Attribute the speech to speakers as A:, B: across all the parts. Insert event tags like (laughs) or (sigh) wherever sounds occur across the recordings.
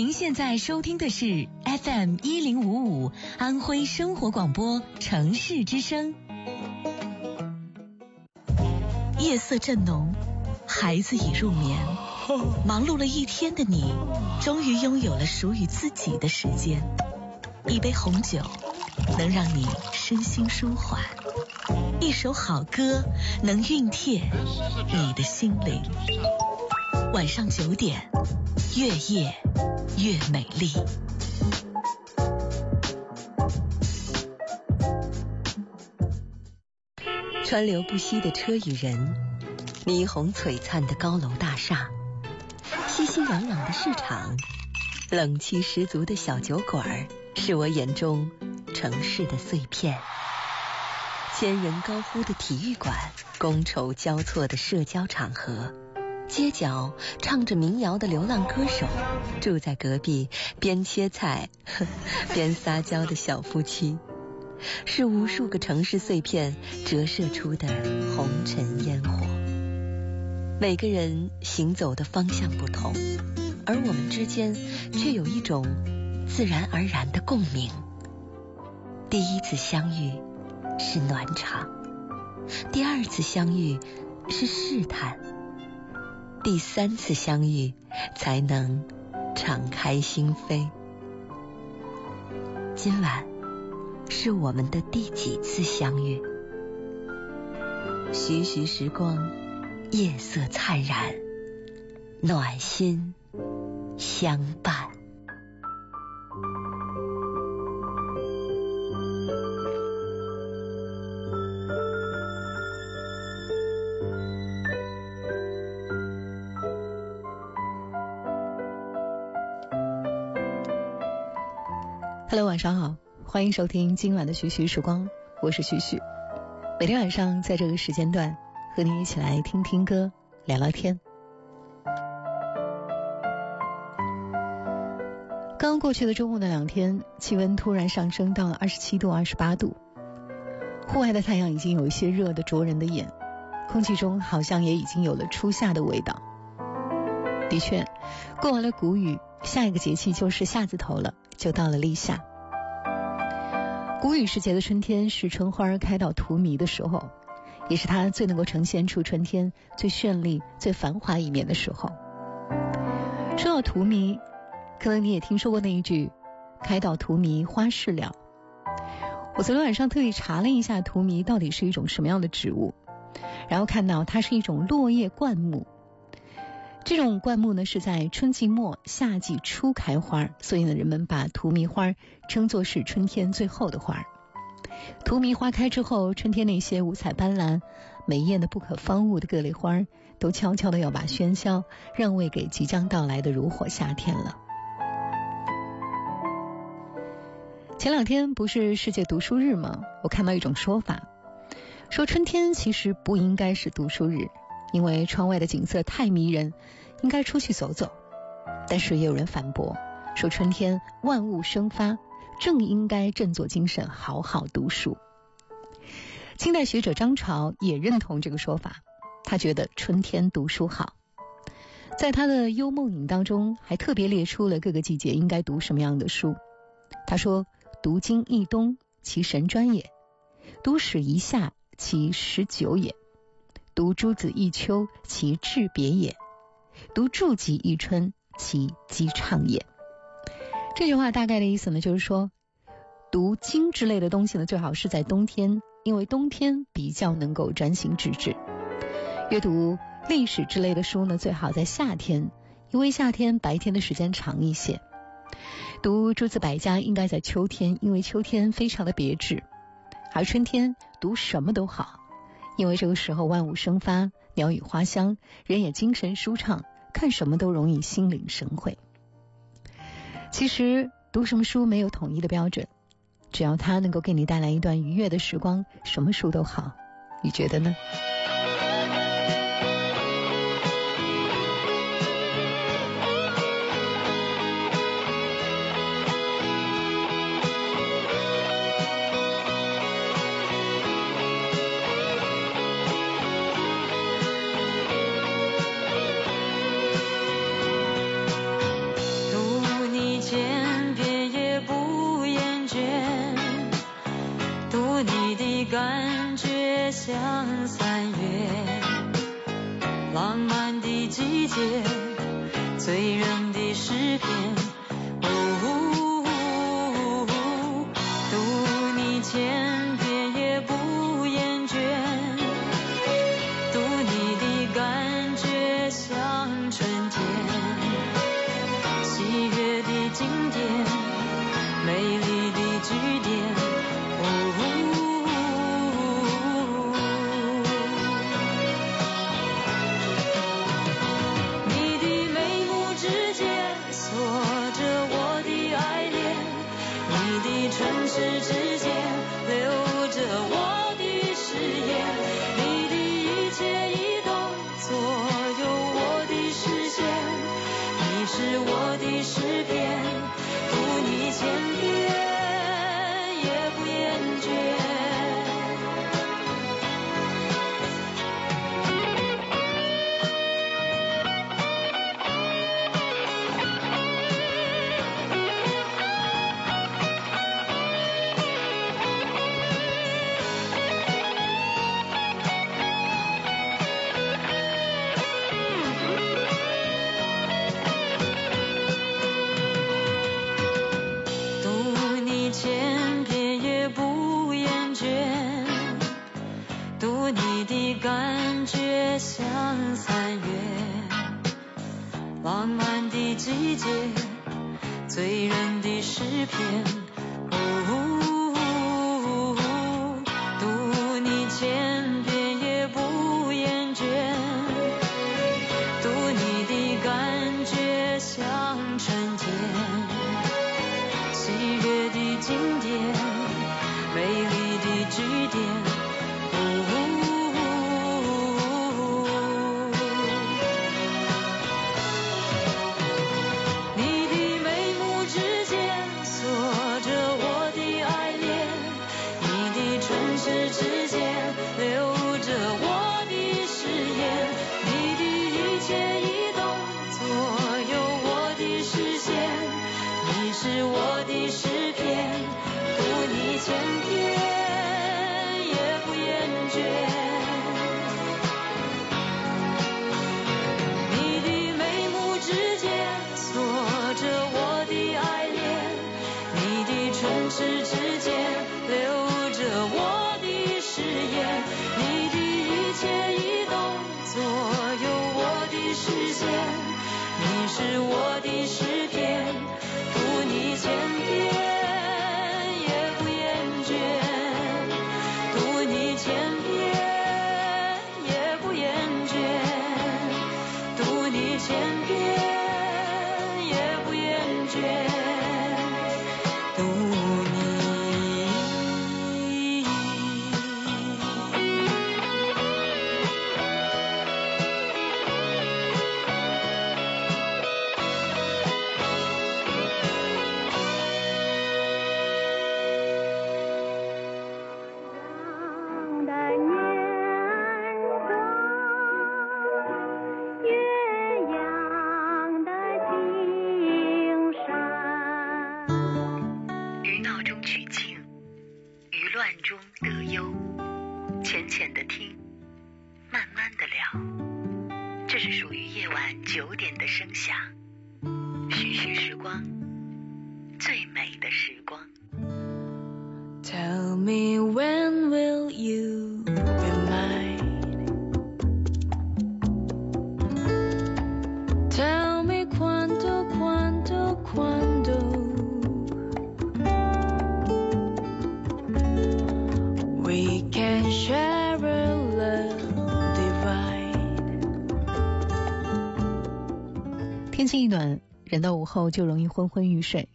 A: 您现在收听的是 FM 一零五五安徽生活广播城市之声。夜色正浓，孩子已入眠，忙碌了一天的你，终于拥有了属于自己的时间。一杯红酒能让你身心舒缓，一首好歌能熨帖你的心灵。晚上九点，月夜越美丽。川流不息的车与人，霓虹璀璨的高楼大厦，熙熙攘攘的市场，冷气十足的小酒馆，是我眼中城市的碎片。千人高呼的体育馆，觥筹交错的社交场合。街角唱着民谣的流浪歌手，住在隔壁边切菜 (laughs) 边撒娇的小夫妻，是无数个城市碎片折射出的红尘烟火。每个人行走的方向不同，而我们之间却有一种自然而然的共鸣。第一次相遇是暖场，第二次相遇是试探。第三次相遇，才能敞开心扉。今晚是我们的第几次相遇？徐徐时光，夜色灿然，暖心相伴。上好，欢迎收听今晚的徐徐时光，我是徐徐。每天晚上在这个时间段，和你一起来听听歌，聊聊天。刚过去的周末的两天，气温突然上升到了二十七度、二十八度，户外的太阳已经有一些热的灼人的眼，空气中好像也已经有了初夏的味道。的确，过完了谷雨，下一个节气就是夏字头了。就到了立夏，谷雨时节的春天是春花开到荼蘼的时候，也是它最能够呈现出春天最绚丽、最繁华一面的时候。说到荼蘼，可能你也听说过那一句“开到荼蘼花事了”。我昨天晚上特意查了一下荼蘼到底是一种什么样的植物，然后看到它是一种落叶灌木。这种灌木呢是在春季末夏季初开花，所以呢人们把荼蘼花称作是春天最后的花。荼蘼花开之后，春天那些五彩斑斓、美艳的不可方物的各类花都悄悄的要把喧嚣让位给即将到来的如火夏天了。前两天不是世界读书日吗？我看到一种说法，说春天其实不应该是读书日。因为窗外的景色太迷人，应该出去走走。但是也有人反驳，说春天万物生发，正应该振作精神，好好读书。清代学者张潮也认同这个说法，他觉得春天读书好。在他的《幽梦影》当中，还特别列出了各个季节应该读什么样的书。他说：“读经一冬，其神专也；读史一夏，其十九也。”读诸子一秋，其志别也；读注集一春，其机畅也。这句话大概的意思呢，就是说，读经之类的东西呢，最好是在冬天，因为冬天比较能够专心致志；阅读历史之类的书呢，最好在夏天，因为夏天白天的时间长一些；读诸子百家应该在秋天，因为秋天非常的别致；而春天读什么都好。因为这个时候万物生发，鸟语花香，人也精神舒畅，看什么都容易心领神会。其实读什么书没有统一的标准，只要它能够给你带来一段愉悦的时光，什么书都好。你觉得呢？
B: 天气一暖
A: 人到午后就容易昏昏欲睡，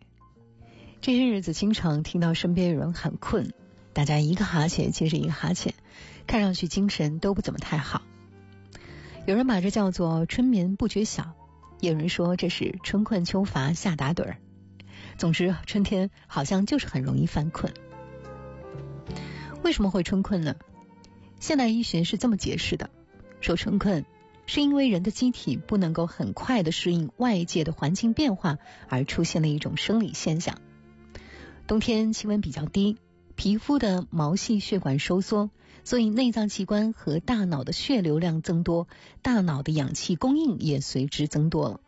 A: 这些日子经常听到身边有人很困，大家一个哈欠接着一个哈欠，看上去精神都不怎么太好。有人把这叫做春眠不觉晓，有人说这是春困秋乏夏打盹儿。总之，春天好像就是很容易犯困。为什么会春困呢？现代医学是这么解释的：说春困。是因为人的机体不能够很快的适应外界的环境变化，而出现了一种生理现象。冬天气温比较低，皮肤的毛细血管收缩，所以内脏器官和大脑的血流量增多，大脑的氧气供应也随之增多了。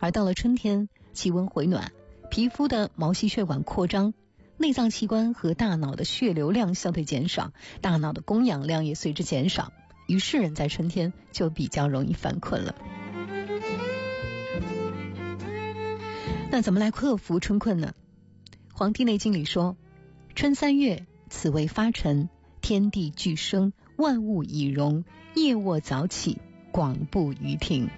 A: 而到了春天，气温回暖，皮肤的毛细血管扩张，内脏器官和大脑的血流量相对减少，大脑的供氧量也随之减少，于是人在春天就比较容易犯困了。那怎么来克服春困呢？《黄帝内经》里说：“春三月，此谓发陈，天地俱生，万物以荣，夜卧早起，广步于庭。”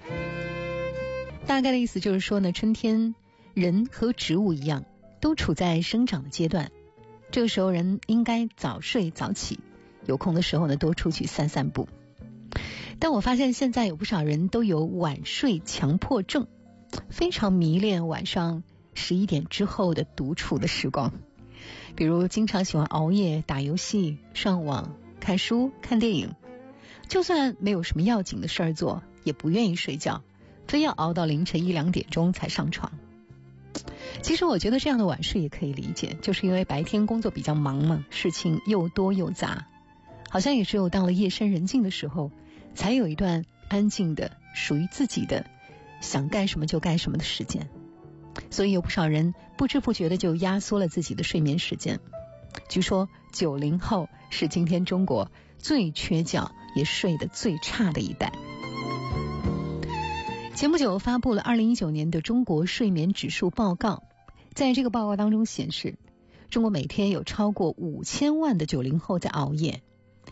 A: 大概的意思就是说呢，春天人和植物一样，都处在生长的阶段。这个时候，人应该早睡早起，有空的时候呢，多出去散散步。但我发现现在有不少人都有晚睡强迫症。非常迷恋晚上十一点之后的独处的时光，比如经常喜欢熬夜打游戏、上网、看书、看电影，就算没有什么要紧的事儿做，也不愿意睡觉，非要熬到凌晨一两点钟才上床。其实我觉得这样的晚睡也可以理解，就是因为白天工作比较忙嘛，事情又多又杂，好像也只有到了夜深人静的时候，才有一段安静的属于自己的。想干什么就干什么的时间，所以有不少人不知不觉的就压缩了自己的睡眠时间。据说九零后是今天中国最缺觉也睡得最差的一代。前不久发布了二零一九年的中国睡眠指数报告，在这个报告当中显示，中国每天有超过五千万的九零后在熬夜，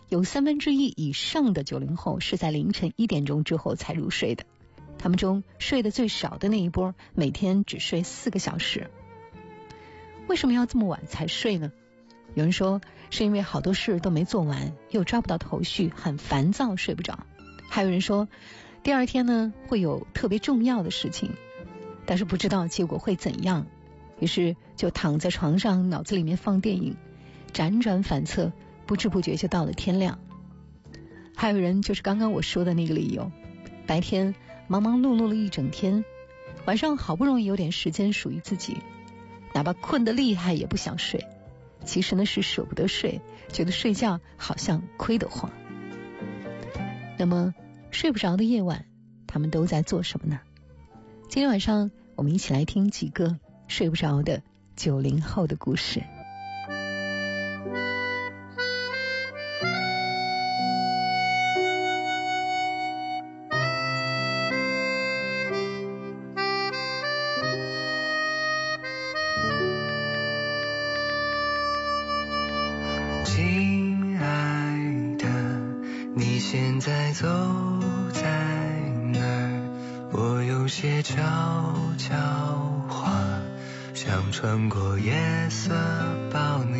A: 有三分之一以上的九零后是在凌晨一点钟之后才入睡的。他们中睡得最少的那一波，每天只睡四个小时。为什么要这么晚才睡呢？有人说是因为好多事都没做完，又抓不到头绪，很烦躁，睡不着。还有人说，第二天呢会有特别重要的事情，但是不知道结果会怎样，于是就躺在床上，脑子里面放电影，辗转反侧，不知不觉就到了天亮。还有人就是刚刚我说的那个理由，白天。忙忙碌碌了一整天，晚上好不容易有点时间属于自己，哪怕困得厉害也不想睡。其实呢是舍不得睡，觉得睡觉好像亏得慌。那么睡不着的夜晚，他们都在做什么呢？今天晚上我们一起来听几个睡不着的九零后的故事。
C: 走在哪儿，我有些悄悄话，想穿过夜色，抱你。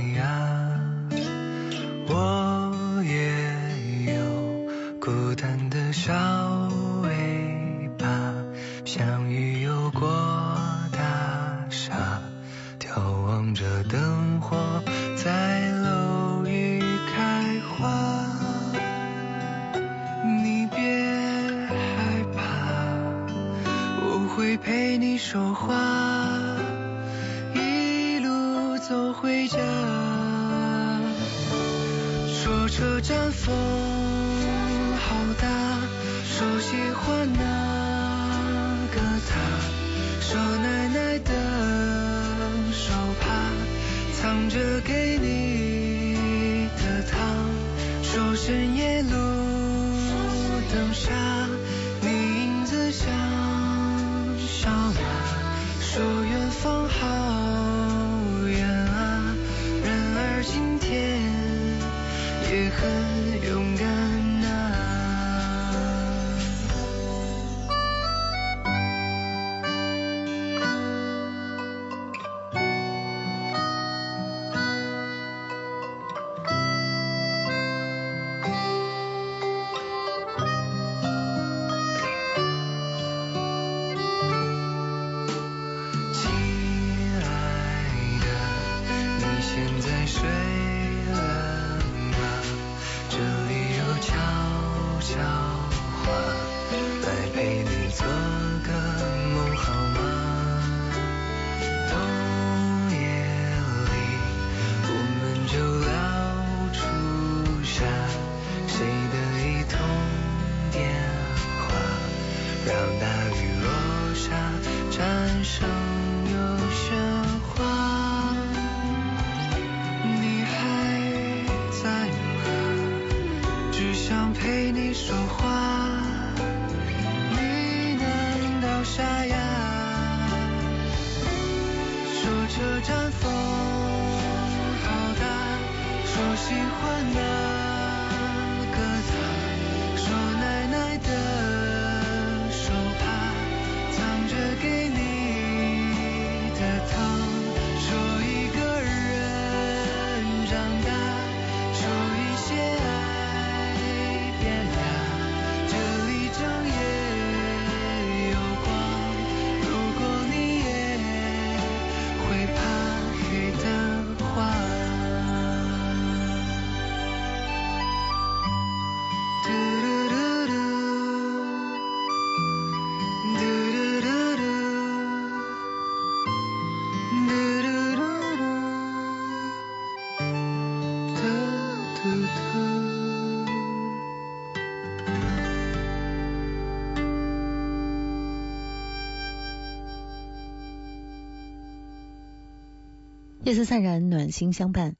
B: 夜
A: 色散然，暖心相伴。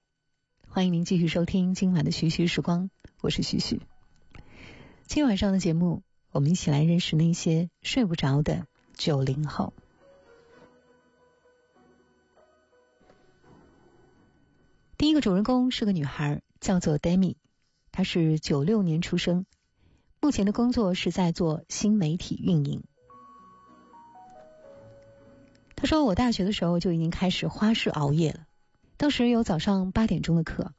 A: 欢迎您继续收听今晚的徐徐时光，我是徐徐。今晚上的节目，我们一起来认识那些睡不着的九零后。第一个主人公是个女孩，叫做 Demi，她是九六年出生，目前的工作是在做新媒体运营。他说：“我大学的时候就已经开始花式熬夜了，当时有早上八点钟的课，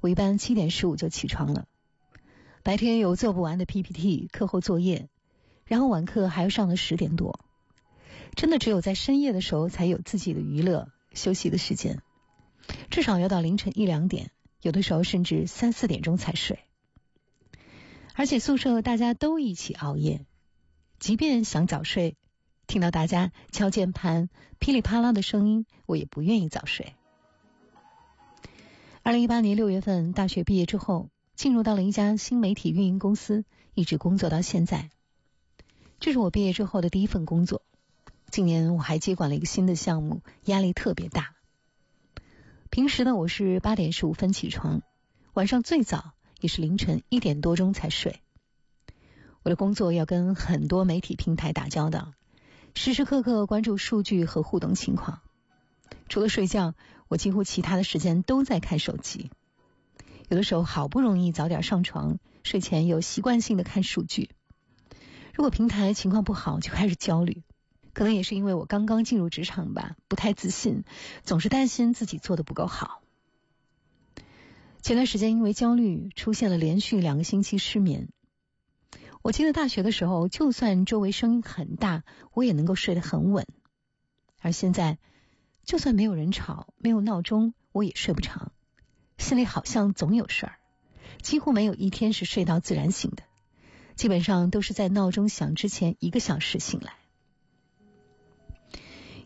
A: 我一般七点十五就起床了。白天有做不完的 PPT 课后作业，然后晚课还要上到十点多，真的只有在深夜的时候才有自己的娱乐休息的时间，至少要到凌晨一两点，有的时候甚至三四点钟才睡。而且宿舍大家都一起熬夜，即便想早睡。”听到大家敲键盘噼里啪啦的声音，我也不愿意早睡。二零一八年六月份大学毕业之后，进入到了一家新媒体运营公司，一直工作到现在。这是我毕业之后的第一份工作。今年我还接管了一个新的项目，压力特别大。平时呢，我是八点十五分起床，晚上最早也是凌晨一点多钟才睡。我的工作要跟很多媒体平台打交道。时时刻刻关注数据和互动情况。除了睡觉，我几乎其他的时间都在看手机。有的时候好不容易早点上床，睡前又习惯性的看数据。如果平台情况不好，就开始焦虑。可能也是因为我刚刚进入职场吧，不太自信，总是担心自己做的不够好。前段时间因为焦虑，出现了连续两个星期失眠。我记得大学的时候，就算周围声音很大，我也能够睡得很稳。而现在，就算没有人吵，没有闹钟，我也睡不长，心里好像总有事儿，几乎没有一天是睡到自然醒的，基本上都是在闹钟响之前一个小时醒来。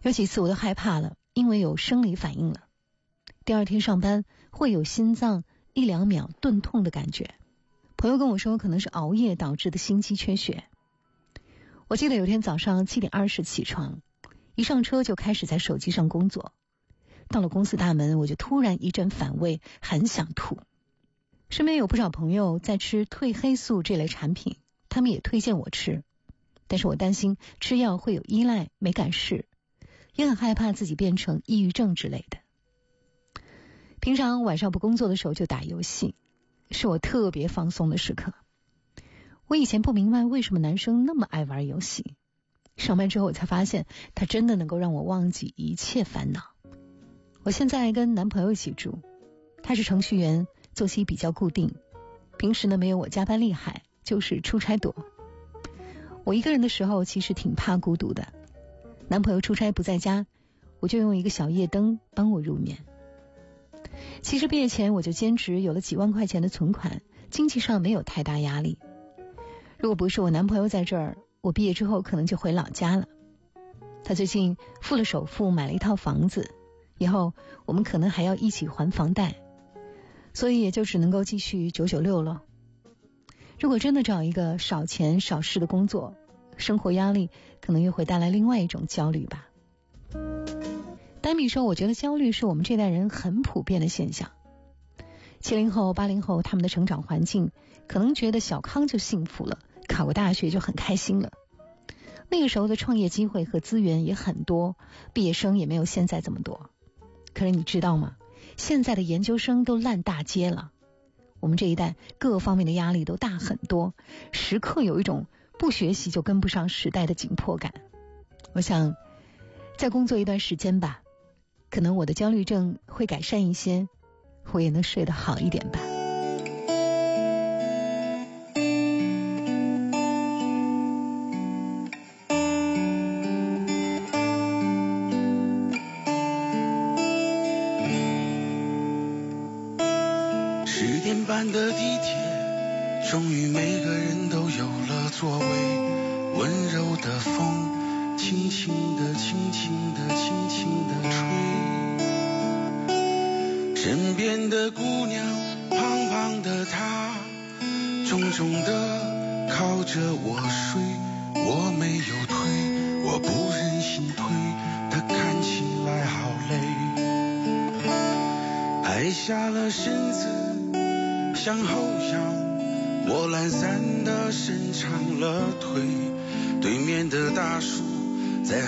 A: 有几次我都害怕了，因为有生理反应了，第二天上班会有心脏一两秒钝痛的感觉。朋友跟我说，可能是熬夜导致的心肌缺血。我记得有天早上七点二十起床，一上车就开始在手机上工作。到了公司大门，我就突然一阵反胃，很想吐。身边有不少朋友在吃褪黑素这类产品，他们也推荐我吃，但是我担心吃药会有依赖，没敢试，也很害怕自己变成抑郁症之类的。平常晚上不工作的时候就打游戏。是我特别放松的时刻。我以前不明白为什么男生那么爱玩游戏，上班之后我才发现，他真的能够让我忘记一切烦恼。我现在跟男朋友一起住，他是程序员，作息比较固定，平时呢没有我加班厉害，就是出差多。我一个人的时候其实挺怕孤独的，男朋友出差不在家，我就用一个小夜灯帮我入眠。其实毕业前我就兼职，有了几万块钱的存款，经济上没有太大压力。如果不是我男朋友在这儿，我毕业之后可能就回老家了。他最近付了首付买了一套房子，以后我们可能还要一起还房贷，所以也就只能够继续九九六了。如果真的找一个少钱少事的工作，生活压力可能又会带来另外一种焦虑吧。丹米说：“我觉得焦虑是我们这代人很普遍的现象。七零后、八零后他们的成长环境，可能觉得小康就幸福了，考个大学就很开心了。那个时候的创业机会和资源也很多，毕业生也没有现在这么多。可是你知道吗？现在的研究生都烂大街了，我们这一代各方面的压力都大很多，时刻有一种不学习就跟不上时代的紧迫感。我想再工作一段时间吧，可能我的焦虑症会改善一些，我也能睡得好一点吧。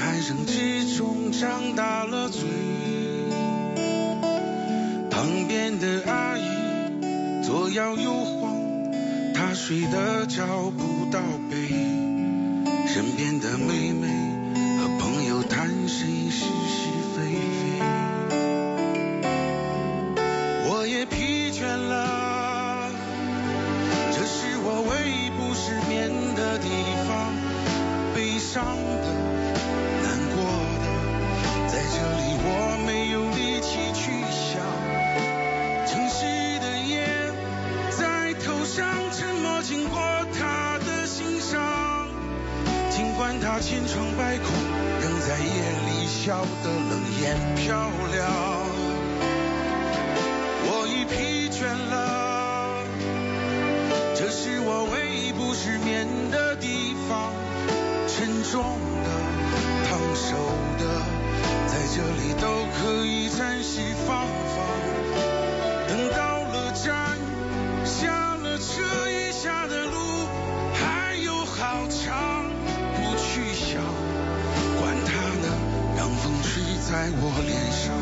D: 鼾声之中张大了嘴。旁边的阿姨左摇右晃，她睡得找不到北。千疮百孔，仍在夜里笑得冷眼漂亮。我已疲倦了，这是我唯一不失眠的地方。沉重的、烫手的，在这里都在我脸上。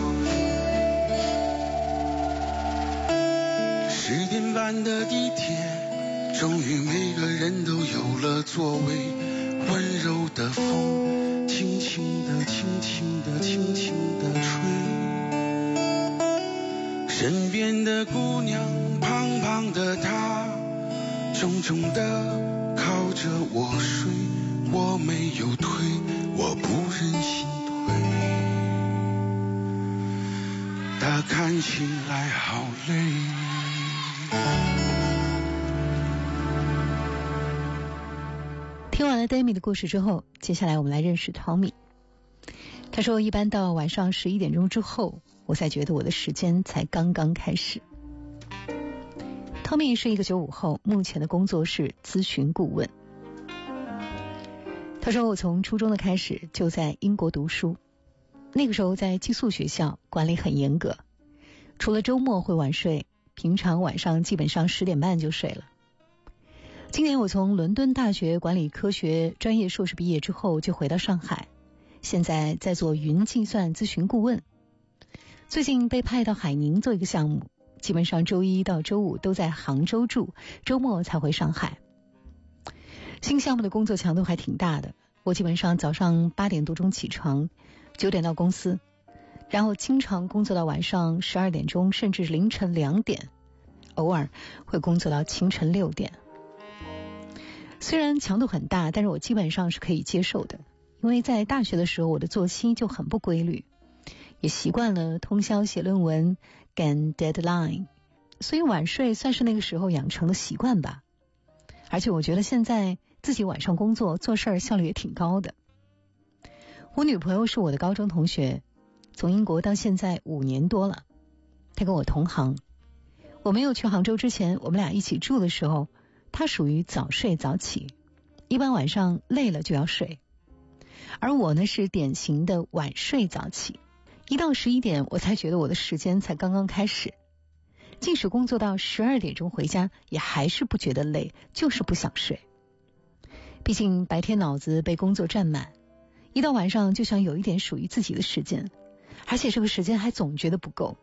D: 十点半的地铁，终于每个人都有了座位。温柔的风，轻轻地、轻轻地、轻轻地吹。身边的姑娘，胖胖的她，重重地靠着我睡。我没有推，看起来好累。
A: 听完了 Demi 的故事之后，接下来我们来认识 Tommy。他说，一般到晚上十一点钟之后，我才觉得我的时间才刚刚开始。Tommy 是一个九五后，目前的工作是咨询顾问。他说，我从初中的开始就在英国读书，那个时候在寄宿学校，管理很严格，除了周末会晚睡，平常晚上基本上十点半就睡了。今年我从伦敦大学管理科学专业硕士毕业之后，就回到上海，现在在做云计算咨询顾问。最近被派到海宁做一个项目，基本上周一到周五都在杭州住，周末才回上海。新项目的工作强度还挺大的，我基本上早上八点多钟起床，九点到公司，然后经常工作到晚上十二点钟，甚至凌晨两点，偶尔会工作到清晨六点。虽然强度很大，但是我基本上是可以接受的，因为在大学的时候我的作息就很不规律，也习惯了通宵写论文赶 deadline，所以晚睡算是那个时候养成的习惯吧。而且我觉得现在自己晚上工作做事儿效率也挺高的。我女朋友是我的高中同学，从英国到现在五年多了，他跟我同行。我没有去杭州之前，我们俩一起住的时候。他属于早睡早起，一般晚上累了就要睡，而我呢是典型的晚睡早起，一到十一点我才觉得我的时间才刚刚开始，即使工作到十二点钟回家，也还是不觉得累，就是不想睡。毕竟白天脑子被工作占满，一到晚上就想有一点属于自己的时间，而且这个时间还总觉得不够，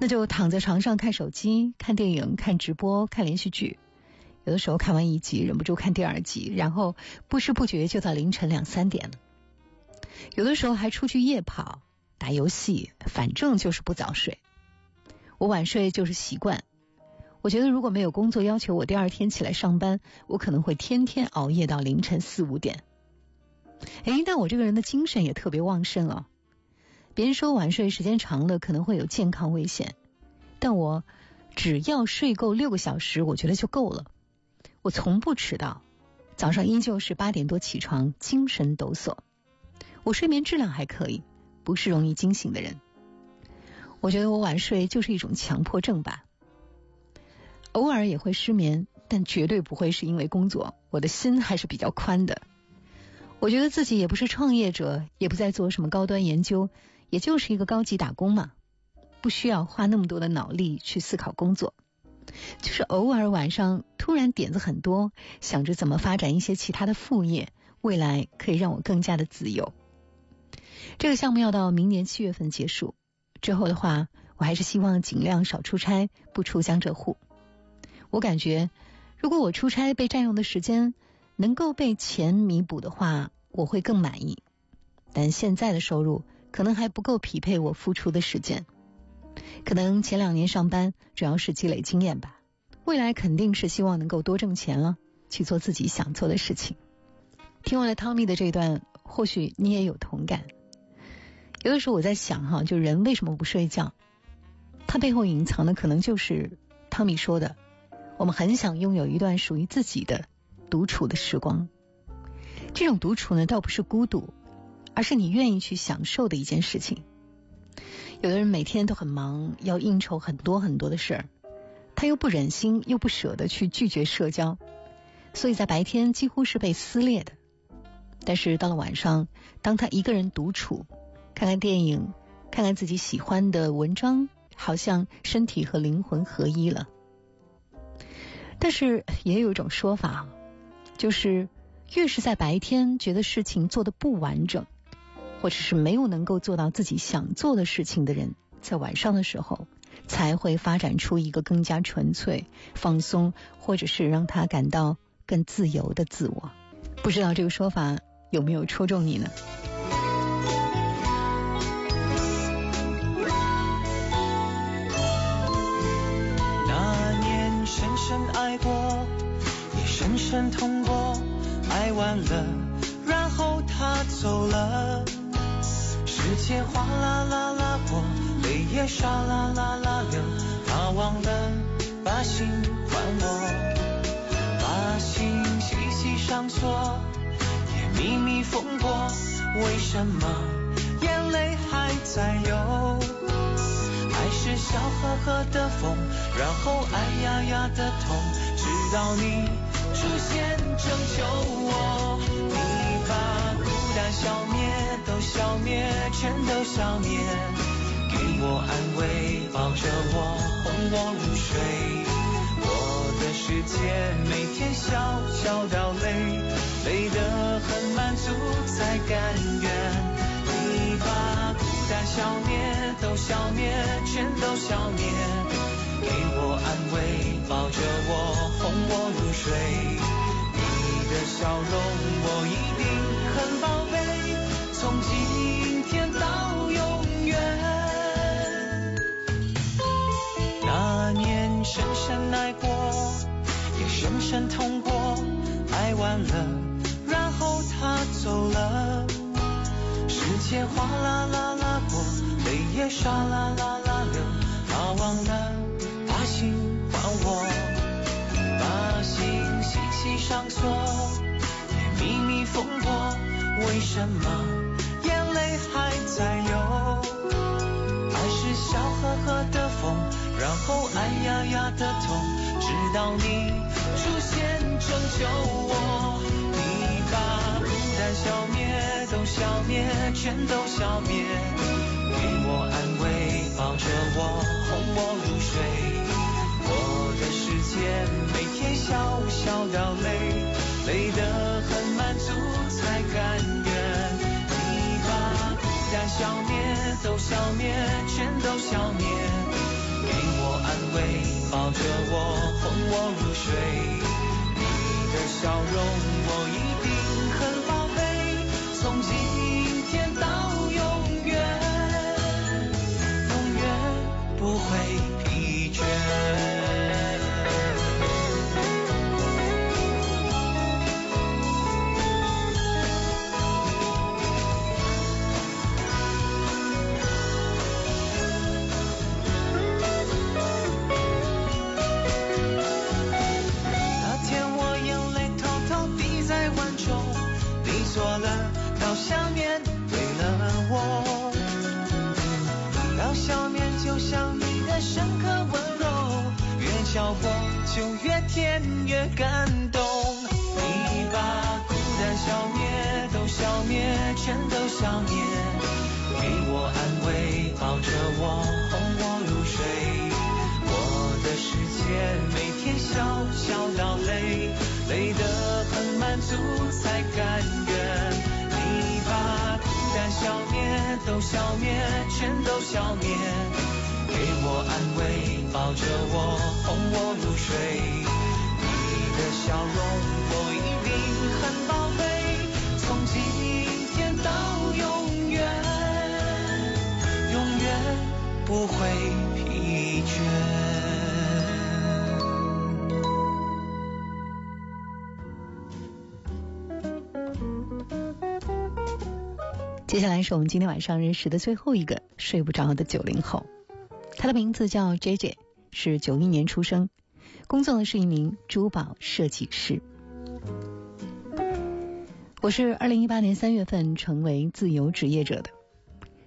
A: 那就躺在床上看手机、看电影、看直播、看连续剧。有的时候看完一集，忍不住看第二集，然后不知不觉就到凌晨两三点了。有的时候还出去夜跑、打游戏，反正就是不早睡。我晚睡就是习惯。我觉得如果没有工作要求我第二天起来上班，我可能会天天熬夜到凌晨四五点。哎，但我这个人的精神也特别旺盛啊。别人说晚睡时间长了可能会有健康危险，但我只要睡够六个小时，我觉得就够了。我从不迟到，早上依旧是八点多起床，精神抖擞。我睡眠质量还可以，不是容易惊醒的人。我觉得我晚睡就是一种强迫症吧。偶尔也会失眠，但绝对不会是因为工作。我的心还是比较宽的。我觉得自己也不是创业者，也不在做什么高端研究，也就是一个高级打工嘛，不需要花那么多的脑力去思考工作。就是偶尔晚上突然点子很多，想着怎么发展一些其他的副业，未来可以让我更加的自由。这个项目要到明年七月份结束之后的话，我还是希望尽量少出差，不出江浙沪。我感觉，如果我出差被占用的时间能够被钱弥补的话，我会更满意。但现在的收入可能还不够匹配我付出的时间。可能前两年上班主要是积累经验吧，未来肯定是希望能够多挣钱了，去做自己想做的事情。听完了汤米的这段，或许你也有同感。有的时候我在想哈，就人为什么不睡觉？他背后隐藏的可能就是汤米说的，我们很想拥有一段属于自己的独处的时光。这种独处呢，倒不是孤独，而是你愿意去享受的一件事情。有的人每天都很忙，要应酬很多很多的事儿，他又不忍心又不舍得去拒绝社交，所以在白天几乎是被撕裂的。但是到了晚上，当他一个人独处，看看电影，看看自己喜欢的文章，好像身体和灵魂合一了。但是也有一种说法，就是越是在白天觉得事情做的不完整。或者是没有能够做到自己想做的事情的人，在晚上的时候才会发展出一个更加纯粹、放松，或者是让他感到更自由的自我。不知道这个说法有没有戳中你呢？
B: 那年深深爱过，也深深痛过，爱完了，然后他走了。时间哗啦啦啦过，泪也沙啦啦啦流，他忘了把心还我，把心细细上锁，也秘密封过，为什么眼泪还在流？爱是笑呵呵的风，然后哎呀呀的痛，直到你出现拯救我，消灭。都消灭，全都消灭，给我安慰，抱着我，哄我入睡。我的世界每天小小掉泪，累得很满足才甘愿。你把孤单消灭，都消灭，全都消灭，给我安慰，抱着我，哄我入睡。你的笑容我一定很宝贝。从今天到永远，那年深深爱过，也深深痛过，爱完了，然后他走了。时间哗啦啦啦过，泪也沙啦啦啦流，他忘了把心还我，把心细细上锁，也秘密封过，为什么眼泪？还在流，爱是笑呵呵的风，然后哎呀呀的痛，直到你出现拯救我。你把孤单消灭，都消灭，全都消灭，给我安慰，抱着我，哄我入睡。我的世界每天小小掉泪，累得很满足甘愿你把胆。消灭，都消灭，全都消灭。给我安慰，抱着我，哄我入睡。你的笑容，我一定很宝贝。从今越感动。你把孤单消灭，都消灭，全都消灭，给我安慰，抱着我，哄我入睡。我的世界每天笑笑到累，累得很满足才甘愿。你把孤单消灭，都消灭，全都消灭，给我安慰，抱着我，哄我入睡。的笑容我一定很宝贝，从今天到永远，永远不会疲倦。
A: 接下来是我们今天晚上认识的最后一个睡不着的九零后，他的名字叫 J J，是九一年出生，工作的是一名珠宝设计师。我是二零一八年三月份成为自由职业者的，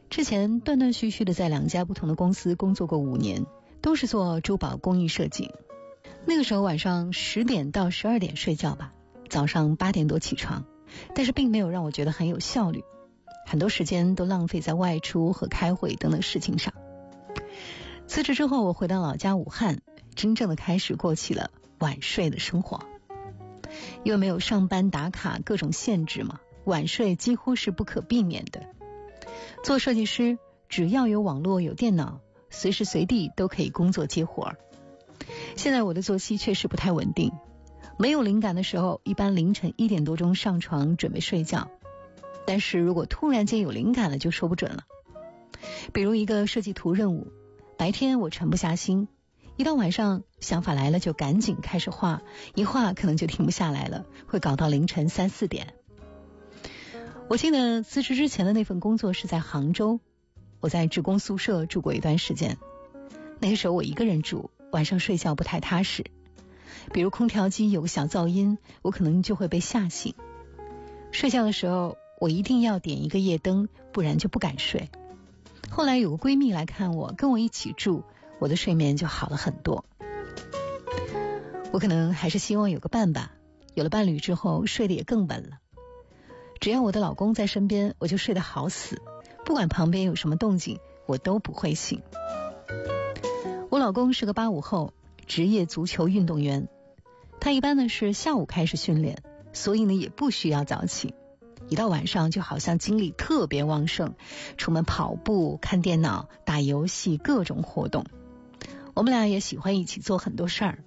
A: 之前断断续续的在两家不同的公司工作过五年，都是做珠宝工艺设计。那个时候晚上十点到十二点睡觉吧，早上八点多起床，但是并没有让我觉得很有效率。很多时间都浪费在外出和开会等等事情上。辞职之后，我回到老家武汉，真正的开始过起了晚睡的生活。因为没有上班打卡各种限制嘛，晚睡几乎是不可避免的。做设计师，只要有网络有电脑，随时随地都可以工作接活儿。现在我的作息确实不太稳定，没有灵感的时候，一般凌晨一点多钟上床准备睡觉。但是如果突然间有灵感了，就说不准了。比如一个设计图任务，白天我沉不下心，一到晚上想法来了就赶紧开始画，一画可能就停不下来了，会搞到凌晨三四点。我记得辞职之前的那份工作是在杭州，我在职工宿舍住过一段时间。那个时候我一个人住，晚上睡觉不太踏实，比如空调机有个小噪音，我可能就会被吓醒。睡觉的时候。我一定要点一个夜灯，不然就不敢睡。后来有个闺蜜来看我，跟我一起住，我的睡眠就好了很多。我可能还是希望有个伴吧，有了伴侣之后，睡得也更稳了。只要我的老公在身边，我就睡得好死，不管旁边有什么动静，我都不会醒。我老公是个八五后，职业足球运动员，他一般呢是下午开始训练，所以呢也不需要早起。一到晚上就好像精力特别旺盛，出门跑步、看电脑、打游戏，各种活动。我们俩也喜欢一起做很多事儿。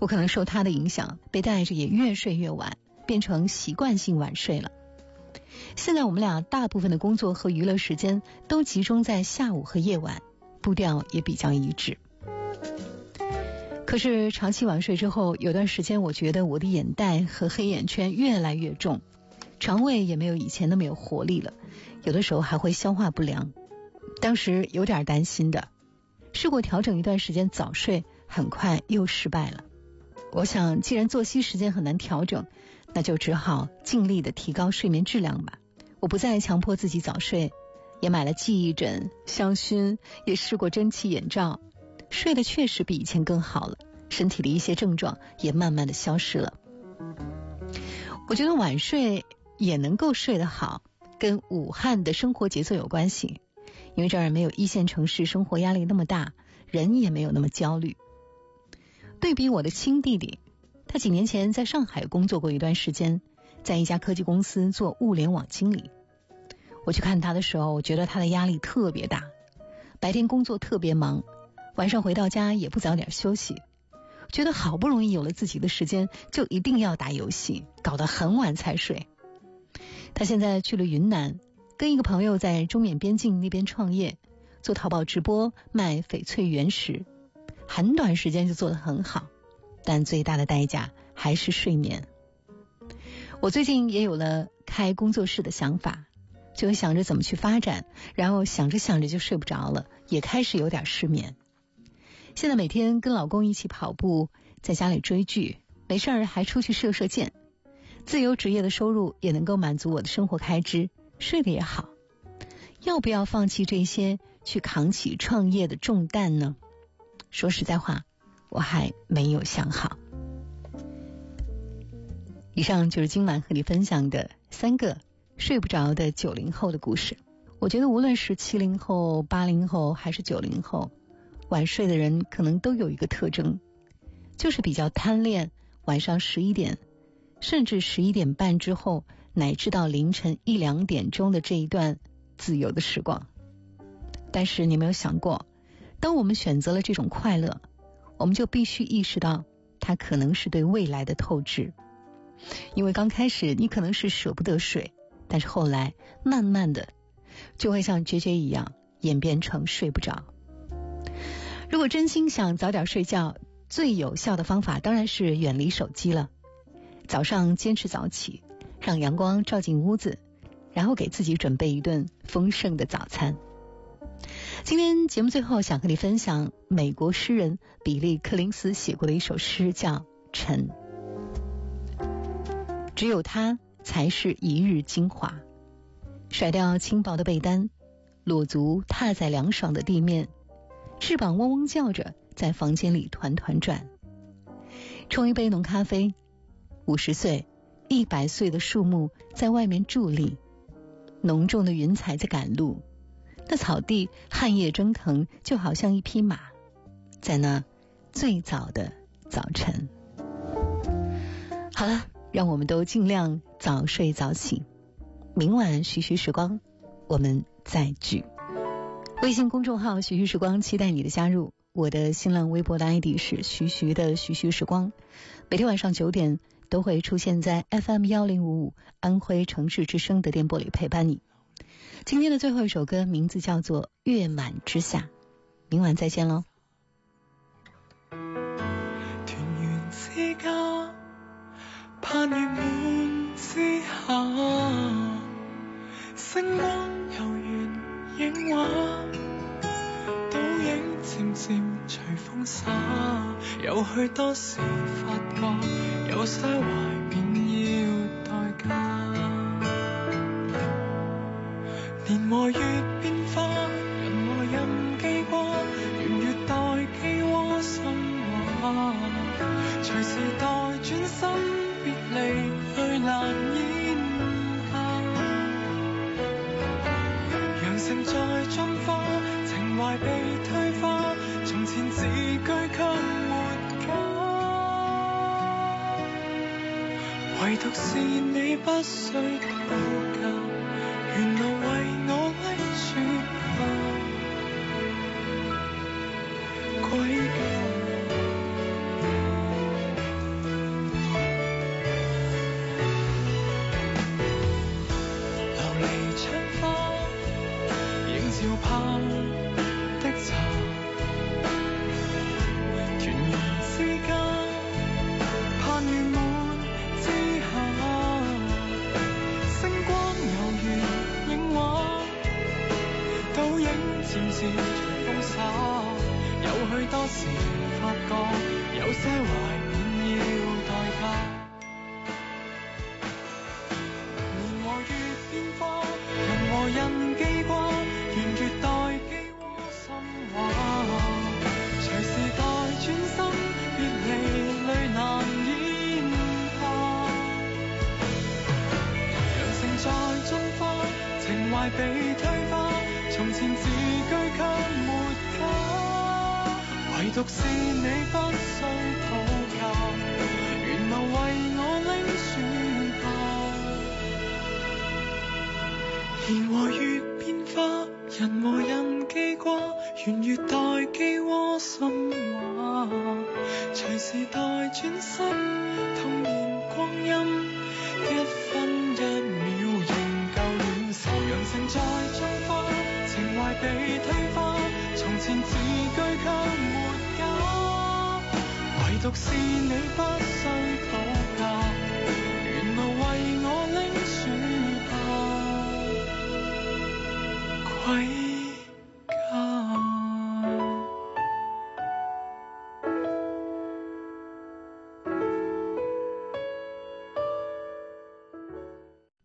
A: 我可能受他的影响，被带着也越睡越晚，变成习惯性晚睡了。现在我们俩大部分的工作和娱乐时间都集中在下午和夜晚，步调也比较一致。可是长期晚睡之后，有段时间我觉得我的眼袋和黑眼圈越来越重。肠胃也没有以前那么有活力了，有的时候还会消化不良。当时有点担心的，试过调整一段时间早睡，很快又失败了。我想，既然作息时间很难调整，那就只好尽力的提高睡眠质量吧。我不再强迫自己早睡，也买了记忆枕、香薰，也试过蒸汽眼罩，睡得确实比以前更好了，身体的一些症状也慢慢的消失了。我觉得晚睡。也能够睡得好，跟武汉的生活节奏有关系，因为这儿没有一线城市生活压力那么大，人也没有那么焦虑。对比我的亲弟弟，他几年前在上海工作过一段时间，在一家科技公司做物联网经理。我去看他的时候，我觉得他的压力特别大，白天工作特别忙，晚上回到家也不早点休息，觉得好不容易有了自己的时间，就一定要打游戏，搞得很晚才睡。他现在去了云南，跟一个朋友在中缅边境那边创业，做淘宝直播卖翡翠原石，很短时间就做得很好，但最大的代价还是睡眠。我最近也有了开工作室的想法。就想着怎么去发展，然后想着想着就睡不着了，也开始有点失眠。现在每天跟老公一起跑步，在家里追剧，没事儿还出去射射箭。自由职业的收入也能够满足我的生活开支，睡得也好。要不要放弃这些，去扛起创业的重担呢？说实在话，我还没有想好。以上就是今晚和你分享的三个。睡不着的九零后的故事，我觉得无论是七零后、八零后还是九零后，晚睡的人可能都有一个特征，就是比较贪恋晚上十一点，甚至十一点半之后，乃至到凌晨一两点钟的这一段自由的时光。但是你没有想过，当我们选择了这种快乐，我们就必须意识到，它可能是对未来的透支，因为刚开始你可能是舍不得睡。但是后来，慢慢的就会像杰杰一样演变成睡不着。如果真心想早点睡觉，最有效的方法当然是远离手机了。早上坚持早起，让阳光照进屋子，然后给自己准备一顿丰盛的早餐。今天节目最后想和你分享美国诗人比利·柯林斯写过的一首诗，叫《晨》。只有他。才是一日精华。甩掉轻薄的被单，裸足踏在凉爽的地面，翅膀嗡嗡叫着，在房间里团团转。冲一杯浓咖啡，五十岁、一百岁的树木在外面伫立，浓重的云彩在赶路。那草地汗液蒸腾，就好像一匹马，在那最早的早晨。好了。让我们都尽量早睡早起，明晚徐徐时光，我们再聚。微信公众号徐徐时光，期待你的加入。我的新浪微博的 ID 是徐徐的徐徐时光，每天晚上九点都会出现在 FM 幺零五五安徽城市之声的电波里陪伴你。今天的最后一首歌名字叫做《月满之下》，明晚再见喽。
E: 盼月满之下，星光悠远影画，影渐渐随风洒。有许多事发觉，有些怀便要代价。年和月变化，是你不需讨教，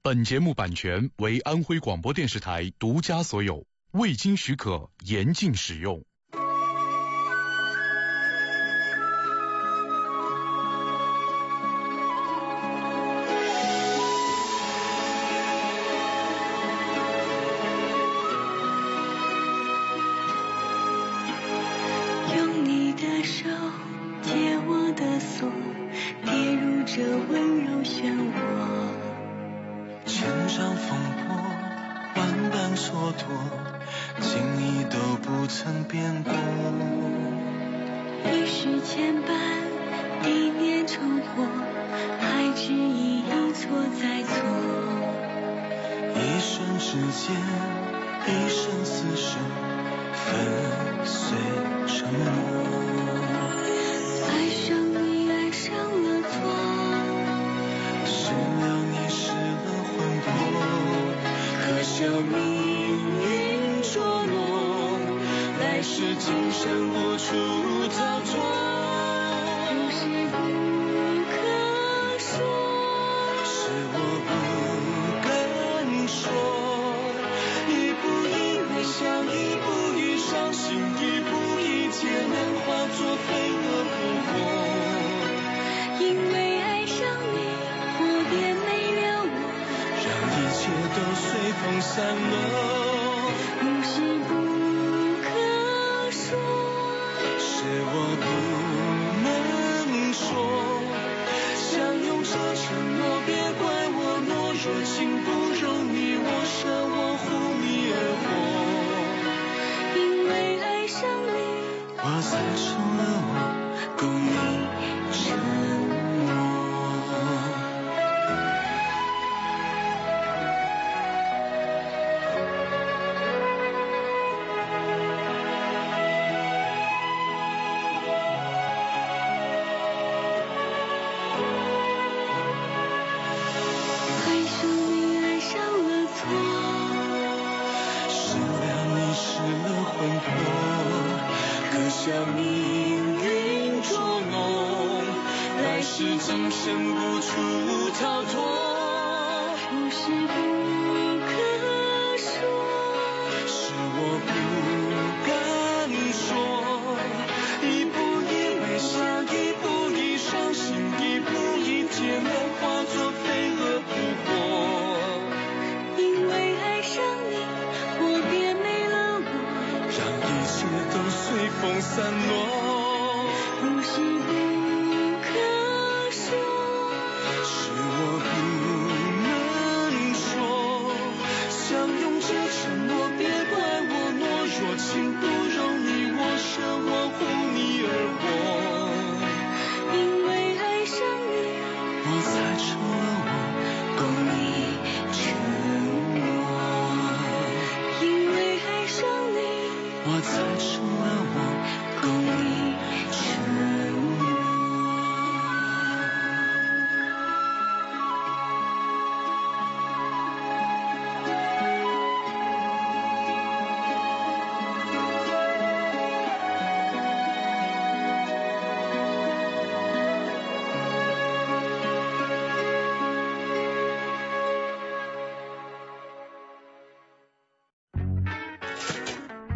F: 本节目版权为安徽广播电视台独家所有未经许可严禁使用。
C: 说
E: 情不容你，我舍我护你而活，
C: 因为爱上你，
E: 化作
C: 了我。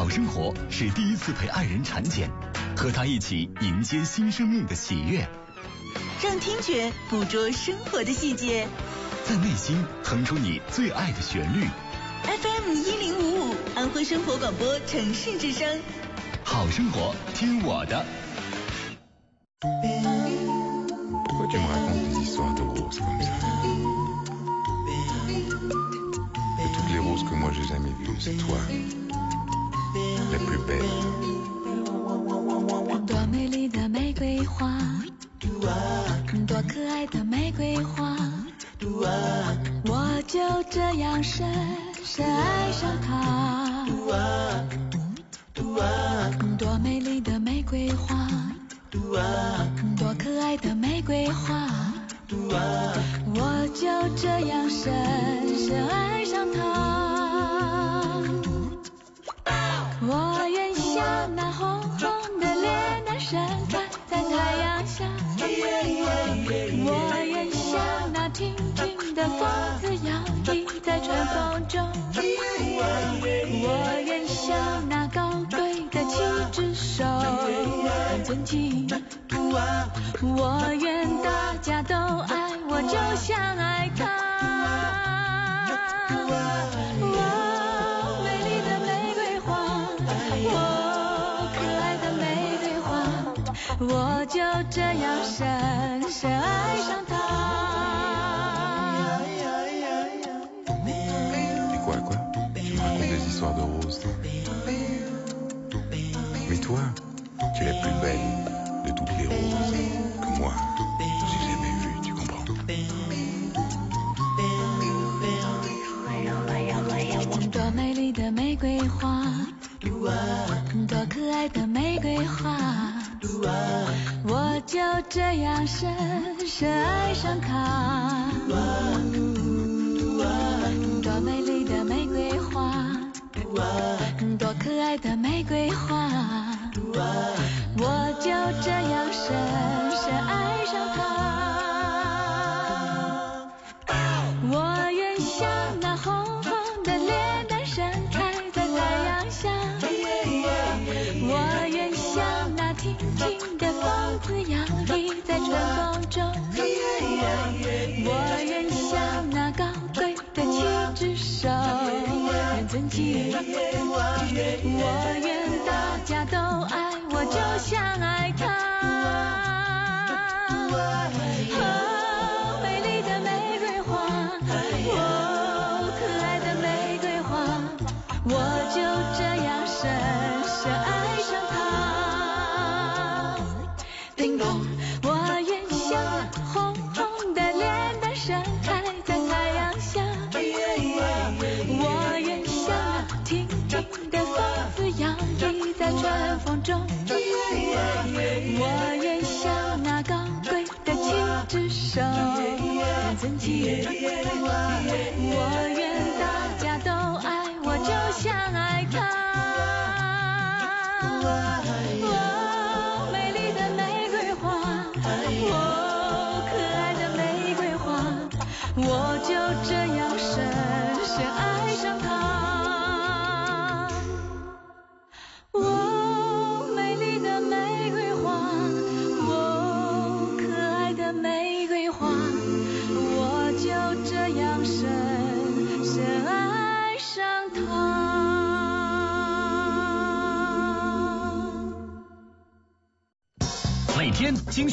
G: 好生活是第一次陪爱人产检，和他一起迎接新生命的喜悦，
H: 让听觉捕捉生活的细节，
G: 在内心哼出你最爱的旋律。
H: FM 一零五五，安徽生活广播城市之声，
G: 好生活听我的。
I: les plus
J: bêtes. 我愿像那高贵的七只手尊敬，我愿大家都爱我，就像爱他。哦，美丽的玫瑰花，哦，可爱的玫瑰花，我就这样深
I: me racontes des histoires de roses, toi Mais toi, tu es la plus belle de toutes les roses que moi j'ai jamais vues, tu comprends
J: 多美丽的玫瑰花，多可爱的玫瑰花，我就这样深深爱上它。爱的玫瑰花，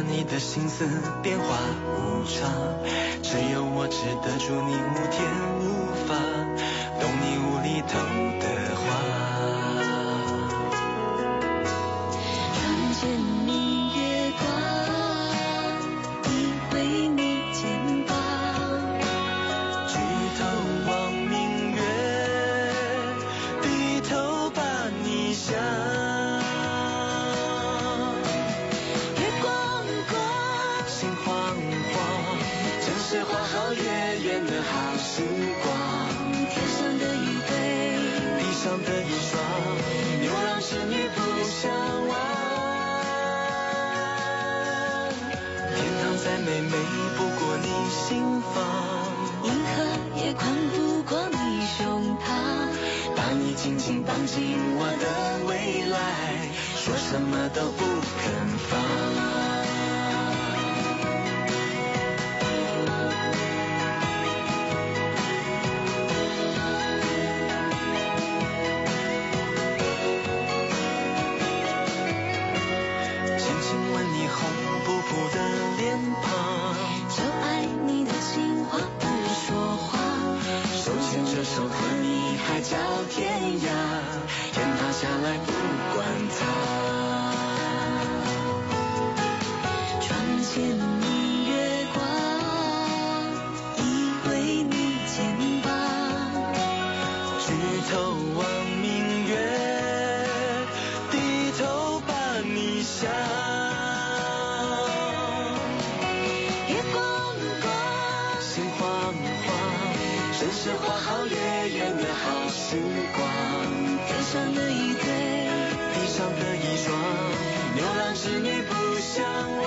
J: 你
C: 的心思变化无常，只有我知得住你无天无法，懂你无
B: 力疼。亮月光光
C: 心慌慌神是花好月圆的好时光。
B: 天上的一对
C: 地上的一双牛郎织女不相忘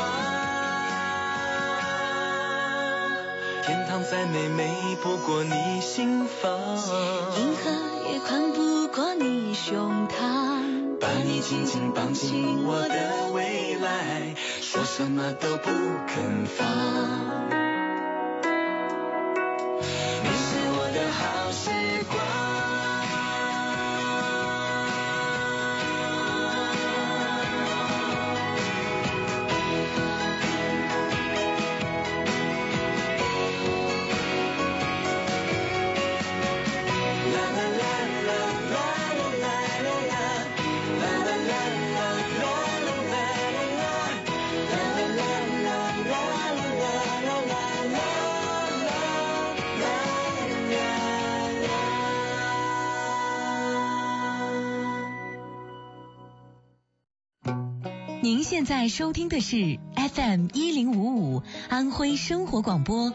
C: 天堂再美美不过你心房。
B: 银河也宽不过你胸膛。
C: 把你紧紧抱进我的什么都不肯放。
J: 现在收听的是 fm 一零五五安徽生活广播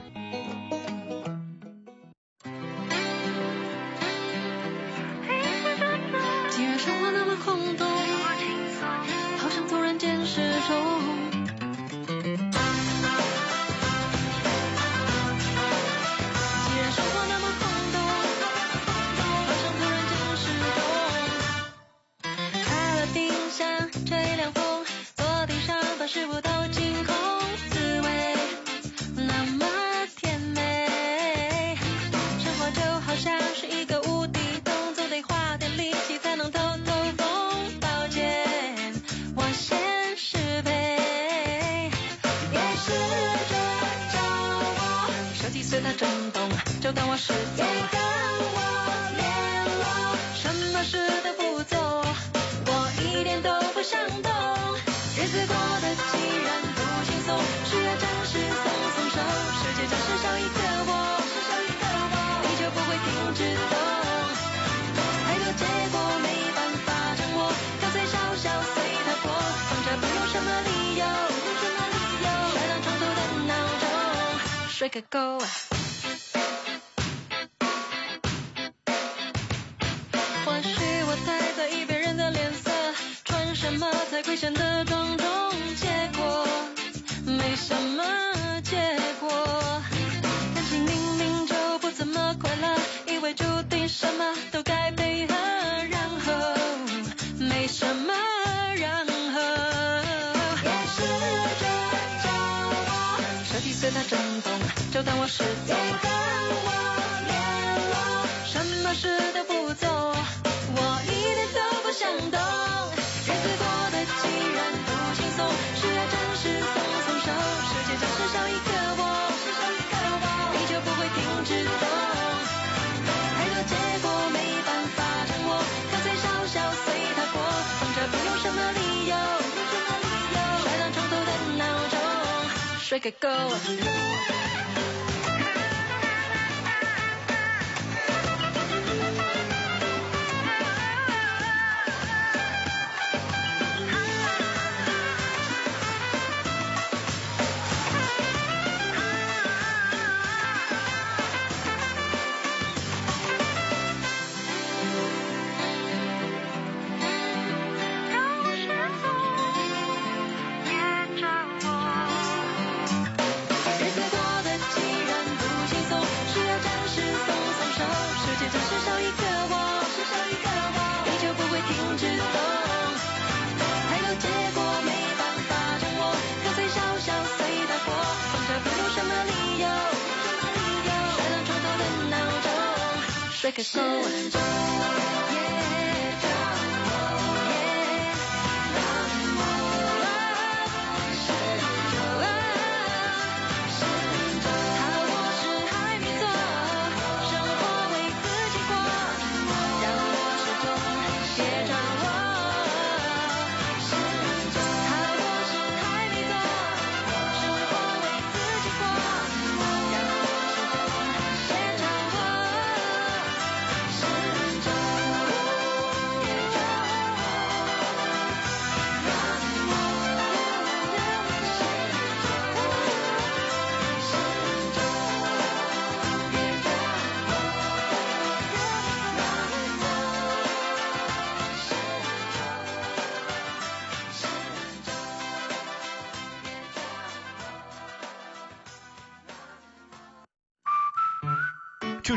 B: like a goer.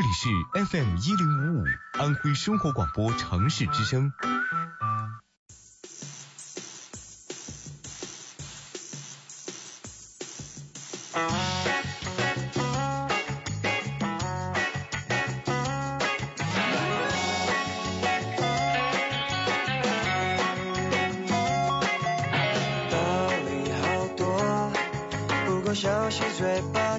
B: 你
K: 是
L: FM 一零五五安徽生活广播城市之声。
M: 道理好多，不过小心嘴巴。